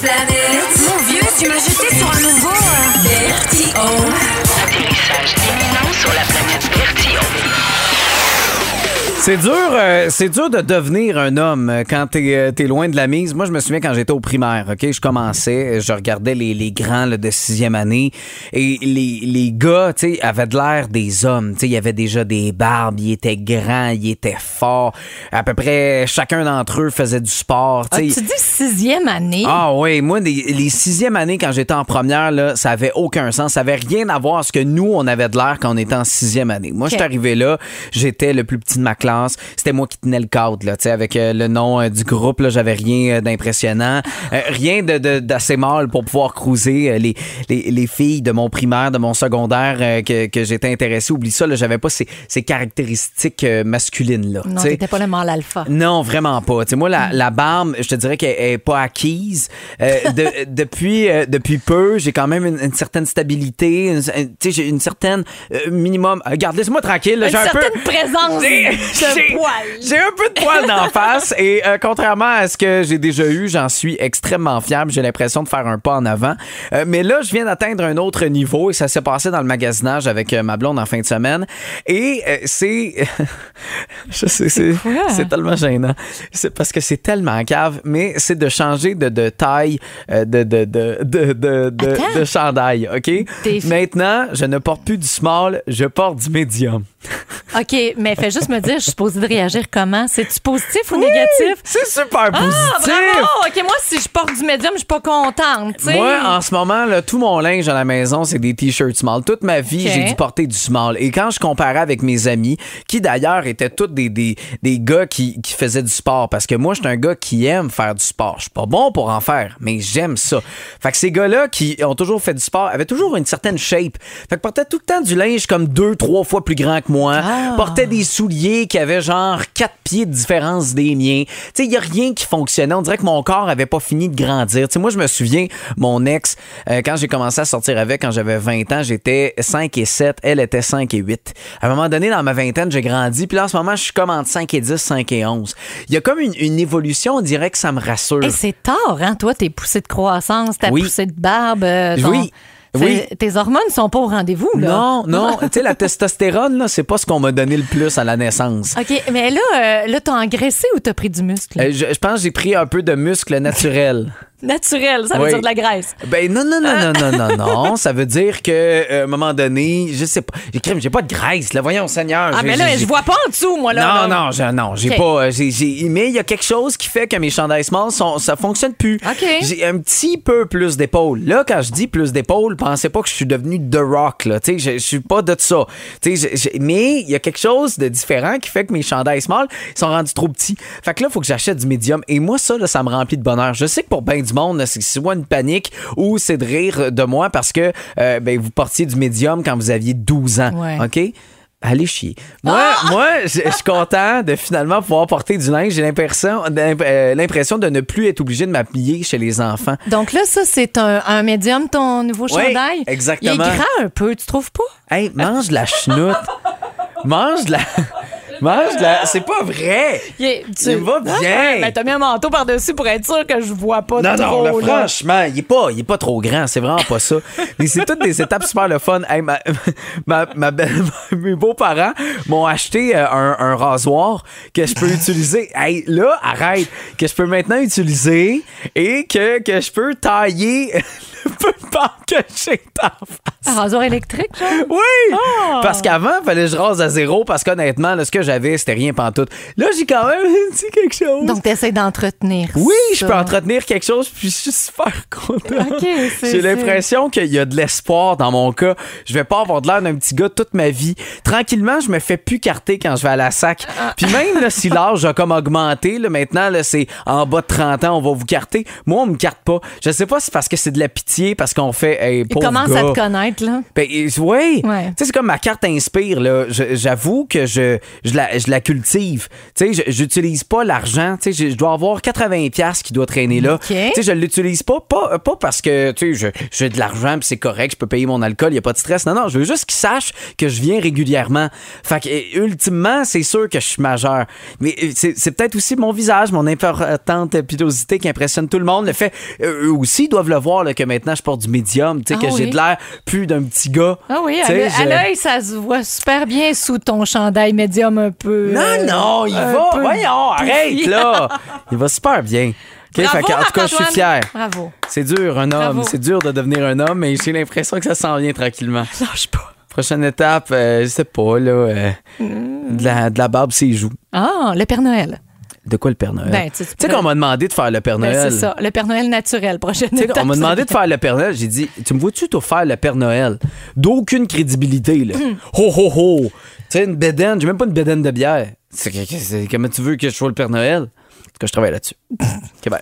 planète. Mon vieux, tu m'as jeté sur un nouveau. euh, Bertillon. Atterrissage imminent sur la planète. C'est dur, euh, c'est dur de devenir un homme euh, quand t'es euh, t'es loin de la mise. Moi, je me souviens quand j'étais au primaire, ok, je commençais, je regardais les, les grands là, de sixième année et les, les gars, tu sais, avaient de l'air des hommes. Tu sais, il y avait déjà des barbes, ils étaient grands, ils étaient forts. À peu près chacun d'entre eux faisait du sport. Ah, tu sais. dis sixième année? Ah oui, moi, les, les sixième années, quand j'étais en première, là, ça avait aucun sens. Ça avait rien à voir à ce que nous, on avait de l'air quand on était en sixième année. Moi, je suis arrivé là, j'étais le plus petit de ma classe. C'était moi qui tenais le cadre, là, avec euh, le nom euh, du groupe, là, j'avais rien euh, d'impressionnant. Rien de- de- d'assez mal pour pouvoir cruiser les, les, les filles de mon primaire, de mon secondaire que, que j'étais intéressé. Oublie ça, là, j'avais pas ces, ces caractéristiques masculines-là. non, t'étais pas le mâle alpha. Non, vraiment pas. Tu sais, moi, la, la barbe, je te dirais qu'elle est pas acquise. Euh, de- depuis, euh, depuis peu, j'ai quand même une, une certaine stabilité. une- une- j'ai une certaine euh, minimum. Regarde, laisse-moi tranquille. J'ai un peu. certaine présence de j'ai- un peu de poil d'en face et euh, contrairement à ce que j'ai déjà eu, j'en suis extrêmement fiable. J'ai l'impression de faire un pas en avant. Euh, mais là, je viens d'atteindre un autre niveau et ça s'est passé dans le magasinage avec euh, ma blonde en fin de semaine. Et c'est... je sais, c'est tellement gênant. C'est parce que c'est tellement cave, mais c'est de changer de, de taille de, de, de, de, chandail, OK? Maintenant, je ne porte plus du small, je porte du medium. OK, mais fais juste me dire, je suis supposée de réagir comment? C'est-tu positif ou négatif? C'est super Ah, positif! bravo! OK, moi, si je porte du médium, je suis pas contente, tu sais. Moi, en ce moment, là, tout mon linge à la maison, c'est des t-shirts small. Toute ma vie, j'ai dû porter du small. Et quand je comparais avec mes amis, qui d'ailleurs étaient tous des, des, des gars qui, qui faisaient du sport, parce que moi, je suis un gars qui aime faire du sport. Je suis pas bon pour en faire, mais j'aime ça. Fait que ces gars-là qui ont toujours fait du sport avaient toujours une certaine shape. Fait que portaient tout le temps du linge comme deux, trois fois plus grand que moi. Portaient des souliers qui avaient genre quatre pieds de différence des miens. Tu sais, il y a rien qui fonctionnait. On dirait que mon corps avait pas fini de grandir. Tu sais, moi, je me souviens, mon ex, euh, quand j'ai commencé à sortir avec, quand j'avais 20 ans, j'étais 5 et 7. Elle était 5 et 8. À un moment donné, dans ma vingtaine, j'ai grandi. Puis là, en ce moment, je suis comme entre 5 et 10, 5 et 11. Il y a comme une, une évolution, on dirait que ça me rassure. Hey, c'est tard, hein? Toi, tes poussées de croissance, ta Oui. poussée de barbe. euh, ton- Oui. Oui. Tes hormones sont pas au rendez-vous, là. Non, non. tu sais, la testostérone, là, c'est pas ce qu'on m'a donné le plus à la naissance. OK, mais là, euh, là t'as engraissé ou t'as pris du muscle? Euh, je, je pense que j'ai pris un peu de muscle naturel. Naturel, ça veut Oui. dire de la graisse. Ben non, non, non, non, non, non, non. Ça veut dire que euh, à un moment donné, je sais pas. J'ai j'ai pas de graisse, là. Voyons, Seigneur. Ah, mais là, je vois pas en dessous, moi, là. Non, là. non, je- non, j'ai pas. euh, j'ai- j'ai- mais il y a quelque chose qui fait que mes chandails small, sont, ça fonctionne plus. OK. J'ai un petit peu plus d'épaules. Là, quand je dis plus d'épaules, pensez pas que je suis devenu The Rock, là. Tu sais, je, je suis pas de ça. Tu sais, mais il y a quelque chose de différent qui fait que mes chandails small sont rendus trop petits. Fait que là, il faut que j'achète du médium. Et moi, ça, là, ça me remplit de bonheur. Je sais que pour bien du monde, c'est soit une panique ou c'est de rire de moi parce que euh, ben, vous portiez du médium quand vous aviez 12 ans. Ouais. OK? Allez chier. Moi, moi je suis content de finalement pouvoir porter du linge. J'ai l'impression euh, l'impression de ne plus être obligé de m'habiller chez les enfants. Donc là, ça, c'est un, un médium, ton nouveau chandail? exactement. Il est grand un peu, tu trouves pas? Hey, mange de la chenoute. mange de la. Mange la. C'est pas vrai. Il, est- Il va bien. Ben, t'as mis un manteau par-dessus pour être sûr que je vois pas Non, trop. non, là. franchement, il est pas, il est pas trop grand, c'est vraiment pas ça. Mais c'est toutes des étapes super le fun. Hey, ma, ma, ma belle- mes beaux-parents m'ont acheté euh, un, un rasoir que je peux utiliser. Hey, là, arrête, que je peux maintenant utiliser et que, que je peux tailler le peu de barbe que j'ai en face. Un rasoir électrique, genre? Oui! Parce qu'avant, il fallait que je rase à zéro parce qu'honnêtement, là, ce que j'avais, c'était rien pantoute. Là, j'ai quand même dit quelque chose. Donc, t'essaies d'entretenir. Oui, je peux entretenir quelque chose, puis je suis super content. J'ai l'impression qu'il y a de l'espoir dans mon cas. Je vais pas avoir de l'air d'un petit gars toute ma vie. Tranquillement, je me fais plus carter quand je vais à la sac. Ah. Puis même là, si l'âge a comme augmenté, là, maintenant, là, c'est en bas de 30 ans, on va vous carter. Moi, on me carte pas. Je sais pas si c'est parce que c'est de la pitié parce qu'on fait. Hey, Il commence gars. à te connaître, là. Ben, euh, oui. Ouais. Tu sais, c'est comme ma carte inspire, là. J'avoue que je, je, la, je la cultive. Tu sais, j'utilise pas l'argent. Tu sais, je, dois avoir 80$ piastres qui doit traîner là. Tu sais, je l'utilise pas, pas, pas parce que, tu sais, je- j'ai de l'argent puis c'est correct, je peux payer mon alcool, il a pas de stress. Non, non, je veux juste qu'ils sachent que je viens régulièrement. Fait que, euh, ultimement, c'est sûr que je suis majeur. Mais euh, c'est peut-être aussi mon visage, mon importante pilosité qui impressionne tout le monde. Le fait, euh, eux aussi doivent le voir, là, que maintenant je porte du médium, tu sais, Ah que j'ai de l'air plus d'un petit gars. Ah oui, à l'œil- je- ça se voit super bien sous ton chandail médium un peu. Non, euh, non, il va. Voyons, arrête, là. Il va super bien. Bravo, fait en tout cas, je suis fier. Bravo. C'est dur, un homme. C'est dur de devenir un homme, mais j'ai l'impression que ça s'en vient tranquillement. Lâche pas. Prochaine étape, euh, je sais pas, là. euh, de, la, de la barbe, ses joues. Ah, le Père Noël. De quoi le Père Noël? Ben, tu sais, qu'on m'a demandé de faire le Père Ben, Noël. c'est ça, le Père Noël naturel. Prochaine étape. on m'a demandé de faire le Père Noël. J'ai dit, tu me vois-tu toi faire le Père Noël? D'aucune crédibilité, là. Hmm. ho, ho, ho. Tu sais, une bédaine, j'ai même pas une bédaine de bière. C'est, que- que- comment tu veux que je sois le Père Noël? En tout cas, je travaille là-dessus. OK, bye.